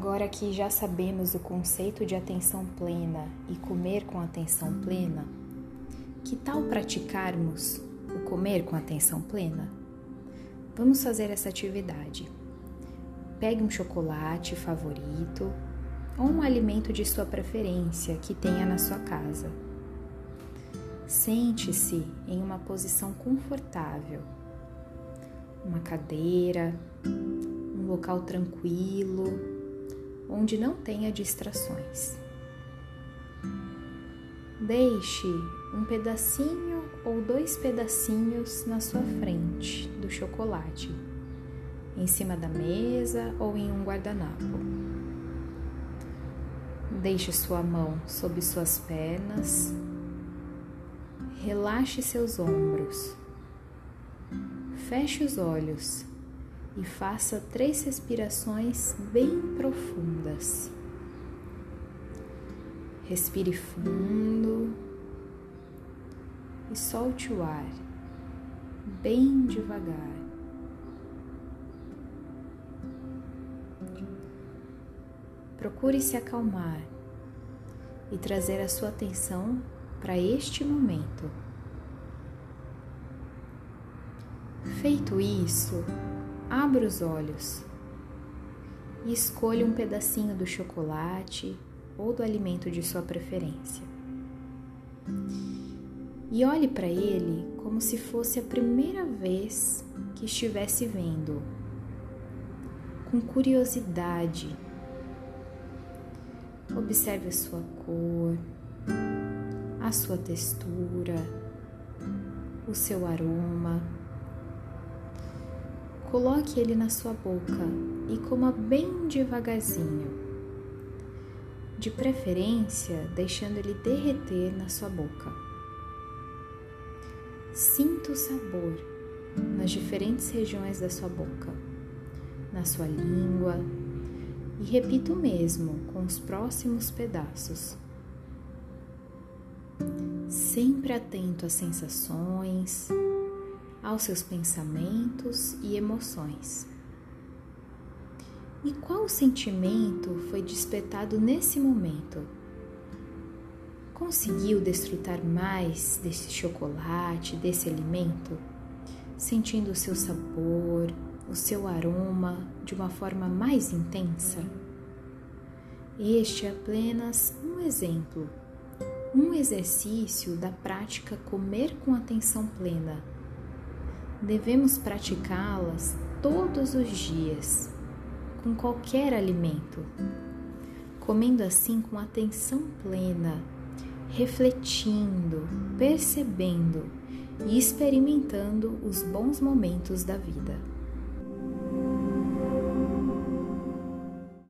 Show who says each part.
Speaker 1: Agora que já sabemos o conceito de atenção plena e comer com atenção plena, que tal praticarmos o comer com atenção plena? Vamos fazer essa atividade. Pegue um chocolate favorito ou um alimento de sua preferência que tenha na sua casa. Sente-se em uma posição confortável, uma cadeira, um local tranquilo, onde não tenha distrações. Deixe um pedacinho ou dois pedacinhos na sua frente do chocolate, em cima da mesa ou em um guardanapo. Deixe sua mão sob suas pernas, relaxe seus ombros, feche os olhos e faça três respirações bem profundas. Respire fundo e solte o ar bem devagar. Procure se acalmar e trazer a sua atenção para este momento. Feito isso, abra os olhos e escolha um pedacinho do chocolate ou do alimento de sua preferência. E olhe para ele como se fosse a primeira vez que estivesse vendo, com curiosidade. Observe a sua cor, a sua textura, o seu aroma. Coloque ele na sua boca e coma bem devagarzinho de preferência deixando ele derreter na sua boca. Sinta o sabor nas diferentes regiões da sua boca, na sua língua e repita o mesmo com os próximos pedaços. Sempre atento às sensações, aos seus pensamentos e emoções. E qual sentimento foi despertado nesse momento? Conseguiu desfrutar mais desse chocolate, desse alimento, sentindo o seu sabor, o seu aroma de uma forma mais intensa? Este é apenas um exemplo, um exercício da prática comer com atenção plena. Devemos praticá-las todos os dias com qualquer alimento, comendo assim com atenção plena, refletindo, percebendo e experimentando os bons momentos da vida.